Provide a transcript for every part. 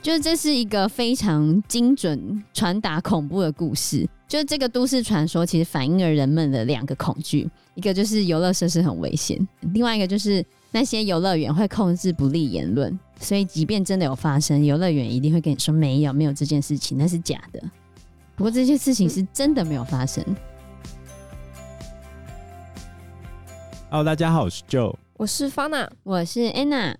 就是这是一个非常精准传达恐怖的故事。就是这个都市传说，其实反映了人们的两个恐惧：一个就是游乐设施很危险，另外一个就是那些游乐园会控制不利言论。所以，即便真的有发生，游乐园一定会跟你说没有，没有这件事情，那是假的。不过，这些事情是真的没有发生。Hello，大家好，我是 Joe，我是 Fana，我是 Anna。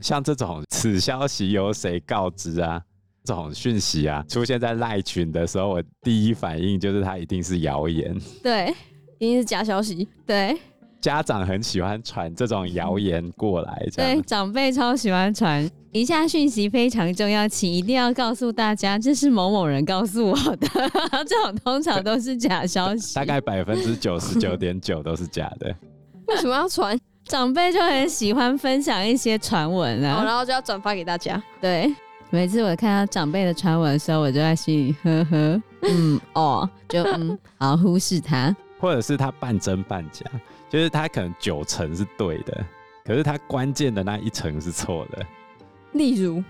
像这种此消息由谁告知啊？这种讯息啊，出现在赖群的时候，我第一反应就是它一定是谣言，对，一定是假消息。对，家长很喜欢传这种谣言过来，对，长辈超喜欢传。以下讯息非常重要，请一定要告诉大家，这是某某人告诉我的。这种通常都是假消息，大概百分之九十九点九都是假的。为什么要传？长辈就很喜欢分享一些传闻啊，然后就要转发给大家。对，每次我看到长辈的传闻的时候，我就在心里呵呵，嗯哦，就嗯，好忽视他，或者是他半真半假，就是他可能九成是对的，可是他关键的那一层是错的。例如，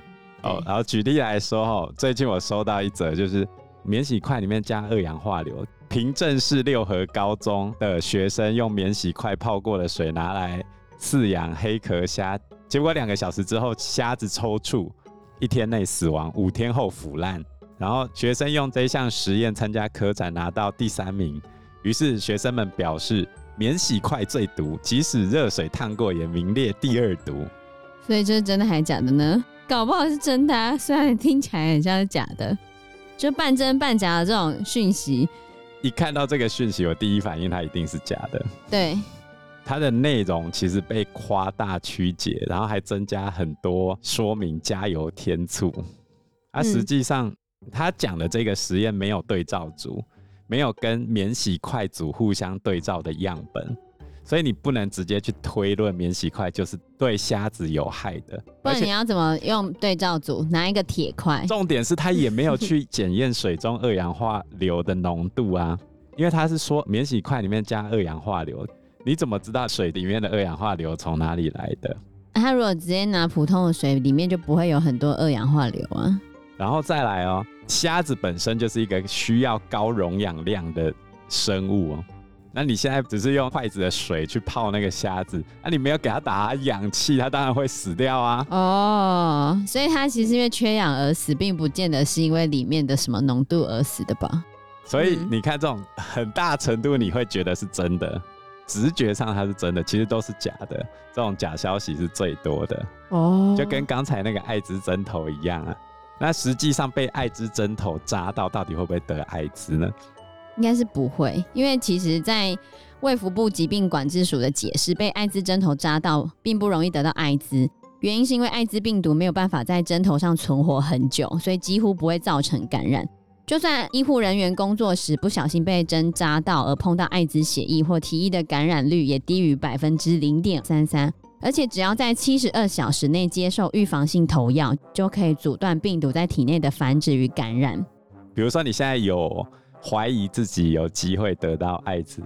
哦，然后举例来说，哈，最近我收到一则，就是免洗筷里面加二氧化硫。平镇市六合高中的学生用免洗筷泡过的水拿来饲养黑壳虾，结果两个小时之后虾子抽搐，一天内死亡，五天后腐烂。然后学生用这项实验参加科展拿到第三名，于是学生们表示免洗筷最毒，即使热水烫过也名列第二毒。所以这是真的还是假的呢？搞不好是真的啊，虽然听起来很像是假的，就半真半假的这种讯息。一看到这个讯息，我第一反应它一定是假的。对，它的内容其实被夸大曲解，然后还增加很多说明，加油添醋。啊，实际上他讲的这个实验没有对照组，没有跟免洗筷组互相对照的样本。所以你不能直接去推论免洗筷就是对虾子有害的，不然你要怎么用对照组？拿一个铁块？重点是他也没有去检验水中二氧化硫的浓度啊，因为他是说免洗筷里面加二氧化硫，你怎么知道水里面的二氧化硫从哪里来的？他如果直接拿普通的水，里面就不会有很多二氧化硫啊。然后再来哦，虾子本身就是一个需要高溶氧量的生物哦。那你现在只是用筷子的水去泡那个虾子，那、啊、你没有给它打氧气，它当然会死掉啊。哦，所以它其实因为缺氧而死，并不见得是因为里面的什么浓度而死的吧？所以你看，这种很大程度你会觉得是真的，直觉上它是真的，其实都是假的。这种假消息是最多的哦，就跟刚才那个艾滋针头一样啊。那实际上被艾滋针头扎到，到底会不会得艾滋呢？应该是不会，因为其实，在卫福部疾病管制署的解释，被艾滋针头扎到并不容易得到艾滋，原因是因为艾滋病毒没有办法在针头上存活很久，所以几乎不会造成感染。就算医护人员工作时不小心被针扎到而碰到艾滋血液或体液的感染率也低于百分之零点三三，而且只要在七十二小时内接受预防性投药，就可以阻断病毒在体内的繁殖与感染。比如说你现在有。怀疑自己有机会得到艾滋，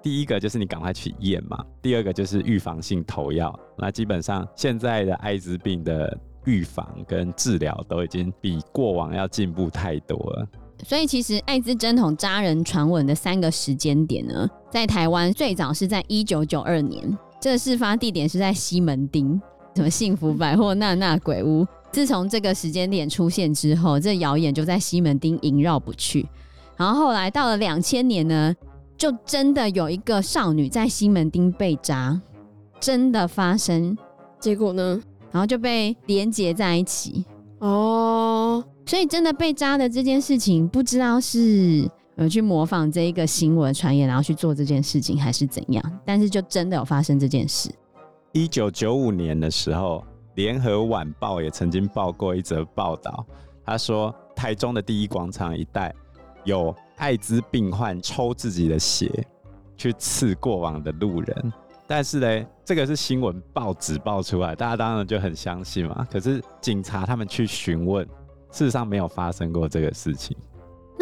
第一个就是你赶快去验嘛，第二个就是预防性投药。那基本上现在的艾滋病的预防跟治疗都已经比过往要进步太多了。所以其实艾滋针筒扎人传闻的三个时间点呢，在台湾最早是在一九九二年，这个事发地点是在西门町，什么幸福百货、娜娜鬼屋。自从这个时间点出现之后，这谣言就在西门町萦绕不去。然后后来到了两千年呢，就真的有一个少女在西门町被扎，真的发生。结果呢，然后就被连结在一起。哦，所以真的被扎的这件事情，不知道是呃去模仿这一个新闻传言，然后去做这件事情，还是怎样。但是就真的有发生这件事。一九九五年的时候，联合晚报也曾经报过一则报道，他说台中的第一广场一带。有艾滋病患抽自己的血去刺过往的路人，但是呢，这个是新闻报纸报出来，大家当然就很相信嘛。可是警察他们去询问，事实上没有发生过这个事情。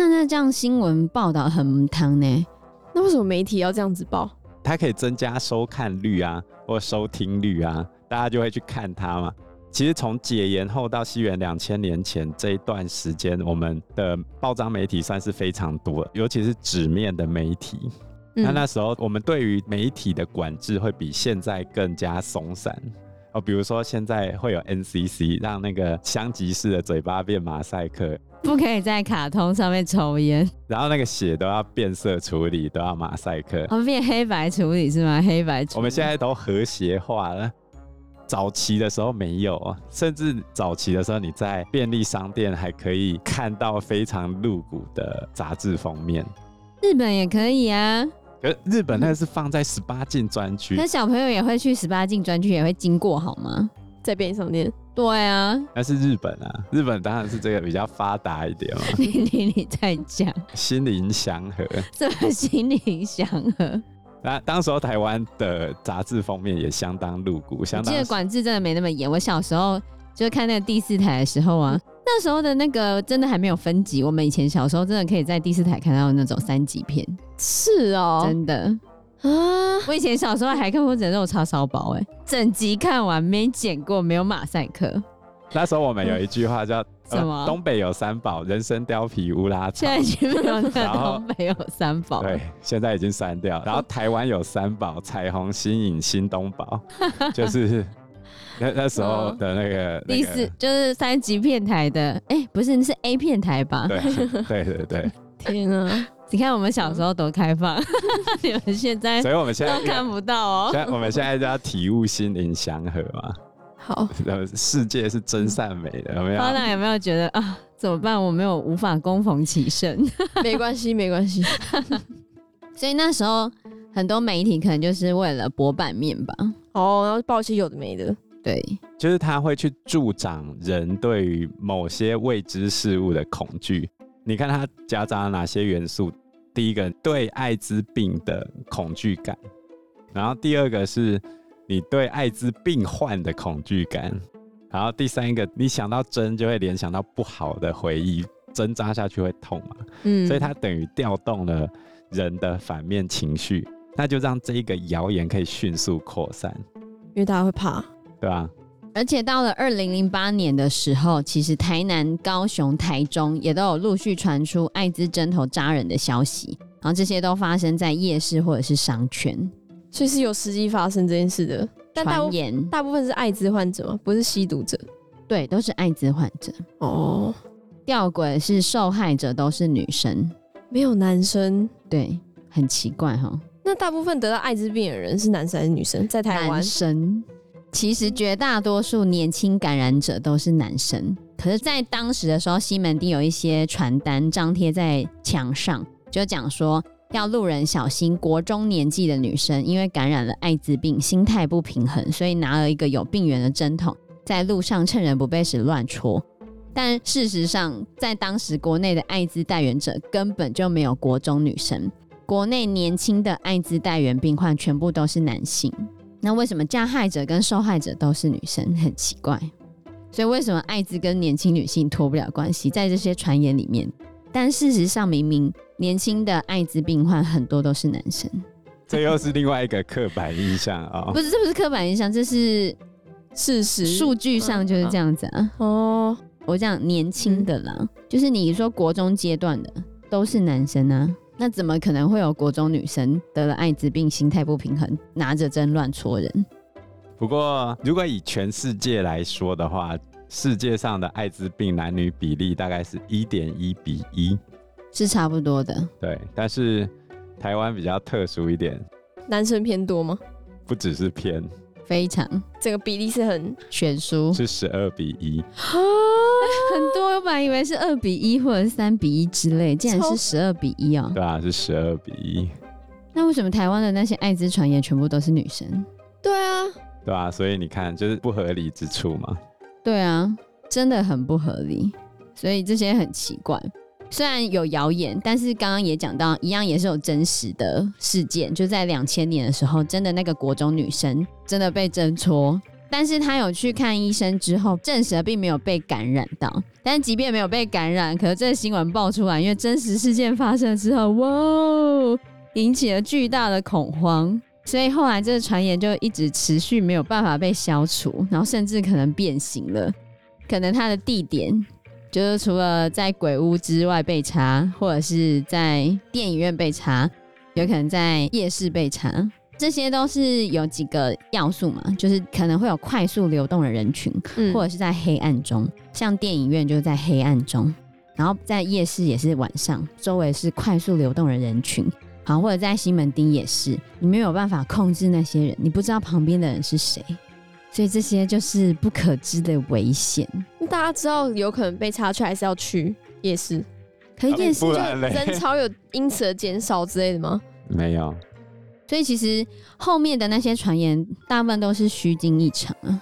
那那这样新闻报道很母汤呢？那为什么媒体要这样子报？它可以增加收看率啊，或收听率啊，大家就会去看它嘛。其实从解严后到西元两千年前这一段时间，我们的报章媒体算是非常多，尤其是纸面的媒体。嗯、那那时候我们对于媒体的管制会比现在更加松散哦，比如说现在会有 NCC 让那个香吉士的嘴巴变马赛克，不可以在卡通上面抽烟，然后那个血都要变色处理，都要马赛克，哦，变黑白处理是吗？黑白处理，我们现在都和谐化了。早期的时候没有，甚至早期的时候，你在便利商店还可以看到非常露骨的杂志封面。日本也可以啊，可日本那个是放在十八禁专区，那小朋友也会去十八禁专区，也会经过好吗？在便利商店？对啊，那是日本啊，日本当然是这个比较发达一点嘛。你你你在讲心灵祥和？什么心灵祥和？那当时候台湾的杂志封面也相当露骨，相当。这个管制真的没那么严。我小时候就是看那个第四台的时候啊，嗯、那时候的那个真的还没有分级。我们以前小时候真的可以在第四台看到那种三级片。是哦，真的啊！我以前小时候还看过《整肉叉烧包》，哎，整集看完没剪过，没有马赛克。那时候我们有一句话叫。什么？东北有三宝：人参、貂皮、乌拉草。现在已经没有。然后东北有三宝。对，现在已经删掉。然后台湾有三宝：彩虹、新影、新东宝。就是那那时候的那个第四，就是三级片台的。哎、欸，不是，那是 A 片台吧？对对对对。天啊！你看我们小时候多开放，你们现在，所以我们现在都看不到哦。现在我们现在就要体悟心灵祥和嘛。好，世界是真善美的，有没有？花浪有没有觉得啊？怎么办？我没有无法攻逢其胜。没关系，没关系。所以那时候很多媒体可能就是为了博版面吧。哦，然后报些有的没的。对，就是他会去助长人对于某些未知事物的恐惧。你看它夹杂了哪些元素？第一个，对艾滋病的恐惧感，然后第二个是。你对艾滋病患的恐惧感，然后第三个，你想到针就会联想到不好的回忆，针扎下去会痛嘛？嗯，所以它等于调动了人的反面情绪，那就让这一个谣言可以迅速扩散，因为大家会怕，对啊？而且到了二零零八年的时候，其实台南、高雄、台中也都有陆续传出艾滋针头扎人的消息，然后这些都发生在夜市或者是商圈。所以是有实际发生这件事的，但大部言大部分是艾滋患者吗？不是吸毒者？对，都是艾滋患者。哦，吊诡是受害者都是女生，没有男生。对，很奇怪哈。那大部分得到艾滋病的人是男生还是女生？在台湾，男生。其实绝大多数年轻感染者都是男生，可是，在当时的时候，西门町有一些传单张贴在墙上，就讲说。要路人小心，国中年纪的女生因为感染了艾滋病，心态不平衡，所以拿了一个有病源的针筒，在路上趁人不备时乱戳。但事实上，在当时国内的艾滋带源者根本就没有国中女生，国内年轻的艾滋带源病患全部都是男性。那为什么加害者跟受害者都是女生？很奇怪。所以为什么艾滋跟年轻女性脱不了关系？在这些传言里面。但事实上，明明年轻的艾滋病患很多都是男生，这又是另外一个刻板印象啊！不是，这不是刻板印象，这是事实，数据上就是这样子啊。哦，我讲年轻的啦，就是你说国中阶段的都是男生啊，那怎么可能会有国中女生得了艾滋病，心态不平衡，拿着针乱戳人？不过，如果以全世界来说的话，世界上的艾滋病男女比例大概是一点一比一，是差不多的。对，但是台湾比较特殊一点，男生偏多吗？不只是偏，非常，这个比例是很悬殊，是十二比一。很多，我本来以为是二比一或者是三比一之类，竟然是十二比一哦。对啊，是十二比一。那为什么台湾的那些艾滋传言全部都是女生？对啊，对啊，所以你看，就是不合理之处嘛。对啊，真的很不合理，所以这些很奇怪。虽然有谣言，但是刚刚也讲到，一样也是有真实的事件，就在两千年的时候，真的那个国中女生真的被针戳，但是她有去看医生之后，证实了并没有被感染到。但即便没有被感染，可是这个新闻爆出来，因为真实事件发生之后，哇，引起了巨大的恐慌。所以后来这个传言就一直持续没有办法被消除，然后甚至可能变形了。可能它的地点就是除了在鬼屋之外被查，或者是在电影院被查，有可能在夜市被查。这些都是有几个要素嘛，就是可能会有快速流动的人群，嗯、或者是在黑暗中，像电影院就是在黑暗中，然后在夜市也是晚上，周围是快速流动的人群，好，或者在西门町也是，你没有办法控制那些人，你不知道旁边的人是谁，所以这些就是不可知的危险。大家知道有可能被查出来，还是要去夜市？可是夜市就人潮有因此而减少之类的吗？没有。所以其实后面的那些传言，大部分都是虚惊一场啊。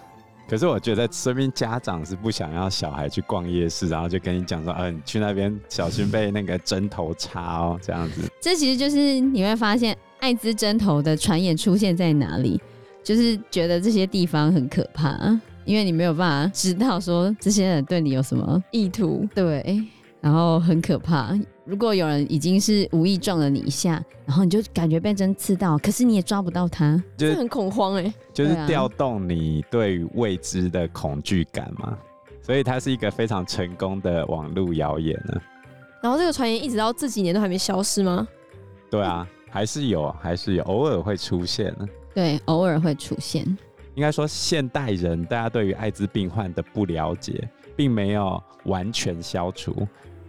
可是我觉得，身边家长是不想要小孩去逛夜市，然后就跟你讲说：“嗯、呃，你去那边小心被那个针头插哦。”这样子。这其实就是你会发现，艾滋针头的传言出现在哪里，就是觉得这些地方很可怕，因为你没有办法知道说这些人对你有什么意图，对，然后很可怕。如果有人已经是无意撞了你一下，然后你就感觉被针刺到，可是你也抓不到他，就是很恐慌哎、欸，就是调动你对于未知的恐惧感嘛，所以它是一个非常成功的网络谣言呢。然后这个传言一直到这几年都还没消失吗？对啊，还是有，还是有，偶尔会出现呢。对，偶尔会出现。应该说，现代人大家对于艾滋病患的不了解，并没有完全消除。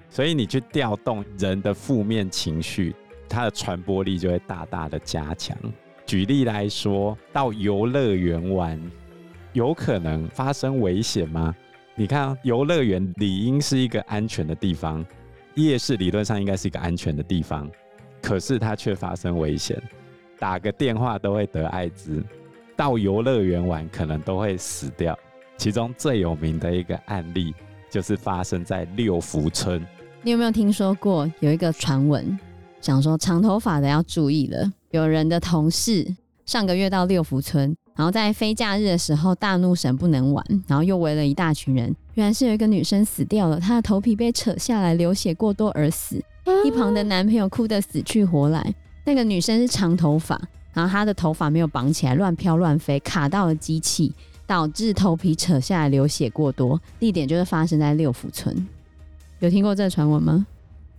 所以你去调动人的负面情绪，它的传播力就会大大的加强。举例来说，到游乐园玩，有可能发生危险吗？你看，游乐园理应是一个安全的地方，夜市理论上应该是一个安全的地方，可是它却发生危险，打个电话都会得艾滋，到游乐园玩可能都会死掉。其中最有名的一个案例，就是发生在六福村。你有没有听说过有一个传闻，想说长头发的要注意了。有人的同事上个月到六福村，然后在非假日的时候大怒神不能玩，然后又围了一大群人。原来是有一个女生死掉了，她的头皮被扯下来，流血过多而死。一旁的男朋友哭得死去活来。那个女生是长头发，然后她的头发没有绑起来，乱飘乱飞，卡到了机器，导致头皮扯下来，流血过多。地点就是发生在六福村。有听过这个传闻吗？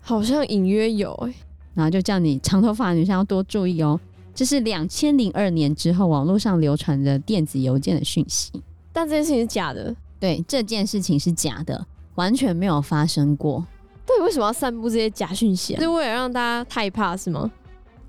好像隐约有哎、欸，然后就叫你长头发女生要多注意哦。这是两千零二年之后网络上流传的电子邮件的讯息，但这件事情是假的。对，这件事情是假的，完全没有发生过。对，为什么要散布这些假讯息啊？是为了让大家害怕是吗？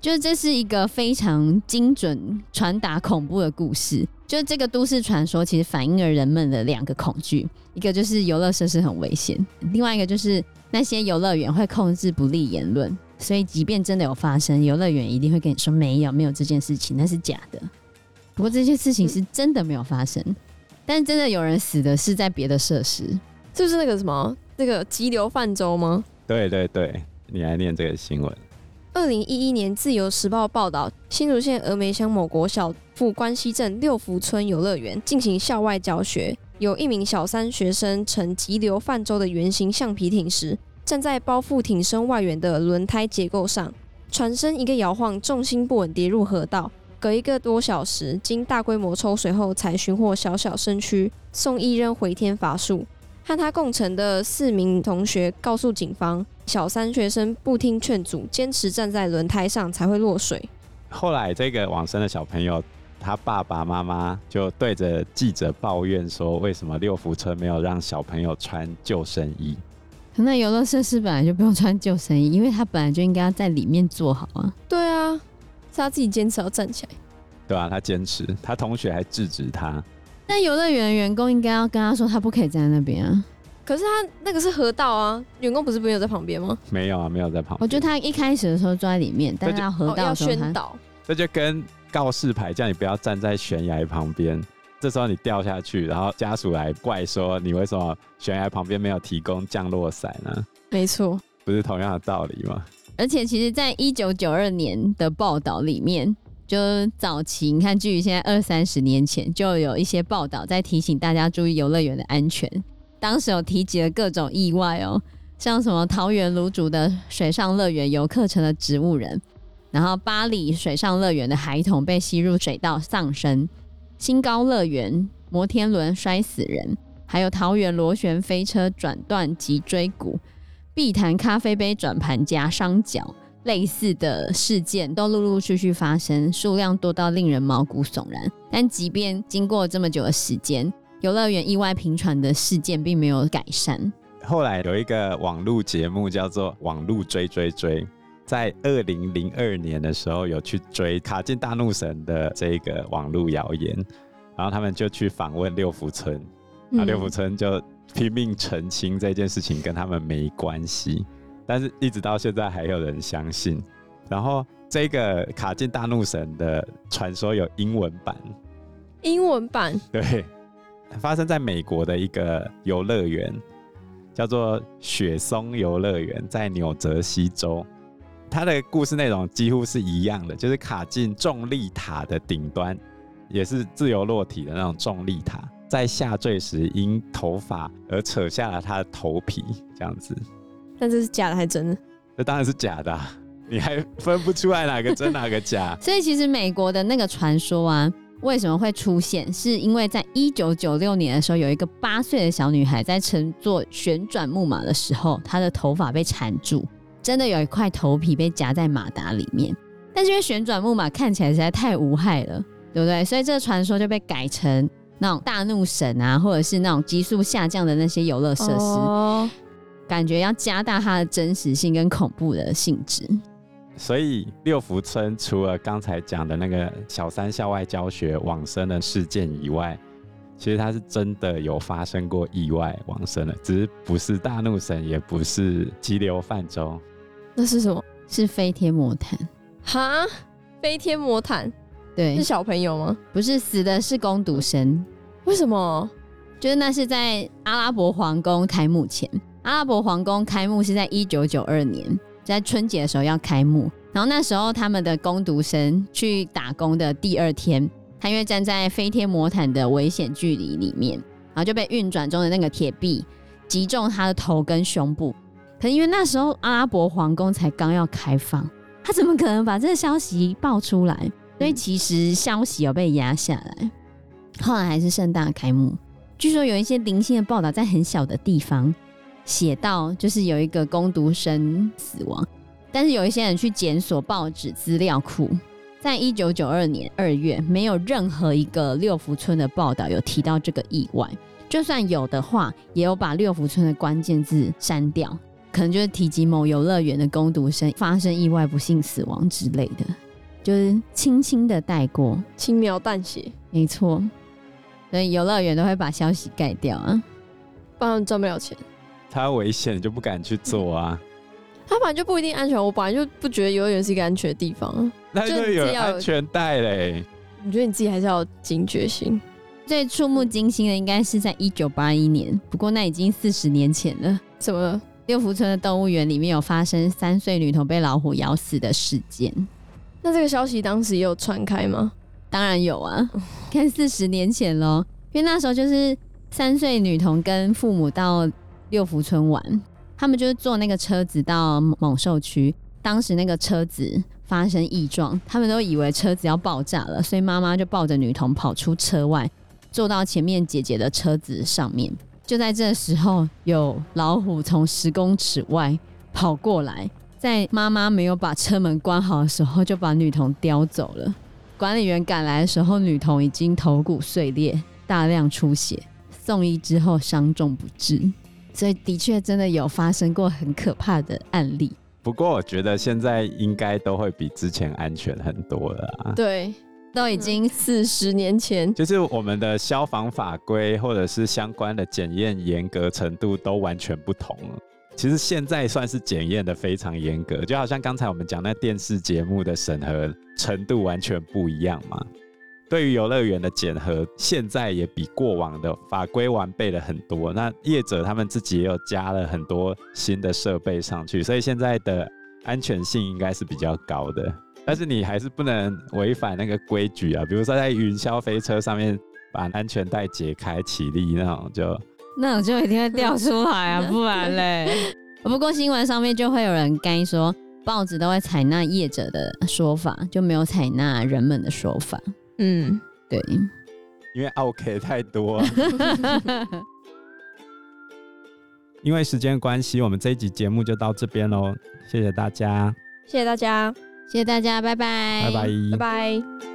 就是这是一个非常精准传达恐怖的故事。就是这个都市传说，其实反映了人们的两个恐惧：一个就是游乐设施很危险，另外一个就是那些游乐园会控制不利言论。所以，即便真的有发生，游乐园一定会跟你说没有，没有这件事情，那是假的。不过，这些事情是真的没有发生，但真的有人死的是在别的设施，就是那个什么那个急流泛舟吗？对对对，你来念这个新闻。二零一一年，《自由时报》报道，新竹县峨眉乡某国小附关西镇六福村游乐园进行校外教学，有一名小三学生乘急流泛舟的圆形橡皮艇时，站在包覆艇身外缘的轮胎结构上，船身一个摇晃，重心不稳跌入河道。隔一个多小时，经大规模抽水后，才寻获小小身躯，送医扔回天乏术。和他共乘的四名同学告诉警方，小三学生不听劝阻，坚持站在轮胎上才会落水。后来，这个往生的小朋友，他爸爸妈妈就对着记者抱怨说：“为什么六福村没有让小朋友穿救生衣？”那游乐设施本来就不用穿救生衣，因为他本来就应该要在里面坐好啊。对啊，是他自己坚持要站起来。对啊，他坚持，他同学还制止他。那游乐园员工应该要跟他说，他不可以站在那边啊。可是他那个是河道啊，员工不是没有在旁边吗？没有啊，没有在旁边。我觉得他一开始的时候坐在里面，但是要河道的时候、哦、要宣导。这就跟告示牌叫你不要站在悬崖旁边，这时候你掉下去，然后家属来怪说你为什么悬崖旁边没有提供降落伞呢？没错，不是同样的道理吗？而且其实，在一九九二年的报道里面，就早期你看，距离现在二三十年前，就有一些报道在提醒大家注意游乐园的安全。当时有提及了各种意外哦，像什么桃园芦竹的水上乐园游客成了植物人，然后巴黎水上乐园的孩童被吸入水道丧生，新高乐园摩天轮摔死人，还有桃园螺旋飞车转断脊椎骨，碧潭咖啡杯转盘夹伤脚，类似的事件都陆陆续续发生，数量多到令人毛骨悚然。但即便经过这么久的时间，游乐园意外频传的事件并没有改善。后来有一个网络节目叫做《网络追追追》，在二零零二年的时候有去追卡进大怒神的这个网络谣言，然后他们就去访问六福村，然后六福村就拼命澄清这件事情跟他们没关系，但是一直到现在还有人相信。然后这个卡进大怒神的传说有英文版，英文版对，发生在美国的一个游乐园。叫做雪松游乐园，在纽泽西州。它的故事内容几乎是一样的，就是卡进重力塔的顶端，也是自由落体的那种重力塔，在下坠时因头发而扯下了他的头皮，这样子。但这是假的还是真的？这当然是假的啊，你还分不出来哪个真哪个假。所以其实美国的那个传说啊。为什么会出现？是因为在一九九六年的时候，有一个八岁的小女孩在乘坐旋转木马的时候，她的头发被缠住，真的有一块头皮被夹在马达里面。但是因为旋转木马看起来实在太无害了，对不对？所以这个传说就被改成那种大怒神啊，或者是那种急速下降的那些游乐设施，哦，感觉要加大它的真实性跟恐怖的性质。所以六福村除了刚才讲的那个小三校外教学往生的事件以外，其实它是真的有发生过意外往生的，只是不是大怒神，也不是急流泛舟。那是什么？是飞天魔毯。哈？飞天魔毯？对，是小朋友吗？不是，死的是工读生。为什么？就是那是在阿拉伯皇宫开幕前，阿拉伯皇宫开幕是在一九九二年。在春节的时候要开幕，然后那时候他们的工读生去打工的第二天，他因为站在飞天魔毯的危险距离里面，然后就被运转中的那个铁臂击中他的头跟胸部。可是因为那时候阿拉伯皇宫才刚要开放，他怎么可能把这个消息爆出来？所以其实消息有被压下来，后来还是盛大开幕。据说有一些零星的报道，在很小的地方。写到就是有一个攻读生死亡，但是有一些人去检索报纸资料库，在一九九二年二月，没有任何一个六福村的报道有提到这个意外，就算有的话，也有把六福村的关键字删掉，可能就是提及某游乐园的攻读生发生意外不幸死亡之类的，就是轻轻的带过，轻描淡写，没错，所以游乐园都会把消息盖掉啊，不然赚不了钱。他危险就不敢去做啊，他本来就不一定安全。我本来就不觉得游乐园是一个安全的地方，那就有安全带嘞。我觉得你自己还是要有警觉性？最触目惊心的应该是在一九八一年，不过那已经四十年前了。什么？六福村的动物园里面有发生三岁女童被老虎咬死的事件。那这个消息当时也有传开吗？当然有啊，看四十年前咯，因为那时候就是三岁女童跟父母到。六福村玩，他们就是坐那个车子到猛兽区。当时那个车子发生异状，他们都以为车子要爆炸了，所以妈妈就抱着女童跑出车外，坐到前面姐姐的车子上面。就在这时候，有老虎从十公尺外跑过来，在妈妈没有把车门关好的时候，就把女童叼走了。管理员赶来的时候，女童已经头骨碎裂，大量出血，送医之后伤重不治。所以的确真的有发生过很可怕的案例。不过我觉得现在应该都会比之前安全很多了啊。对，都已经四十年前，就是我们的消防法规或者是相关的检验严格程度都完全不同了。其实现在算是检验的非常严格，就好像刚才我们讲那电视节目的审核程度完全不一样嘛。对于游乐园的检核，现在也比过往的法规完备了很多。那业者他们自己也有加了很多新的设备上去，所以现在的安全性应该是比较高的。但是你还是不能违反那个规矩啊，比如说在云霄飞车上面把安全带解开起立那种就，就那种就一定会掉出来啊，不然嘞。不过新闻上面就会有人干说。报纸都会采纳业者的说法，就没有采纳人们的说法。嗯，对，因为 OK 太多。因为时间关系，我们这一集节目就到这边喽。谢谢大家，谢谢大家，谢谢大家，拜拜，拜拜，拜拜。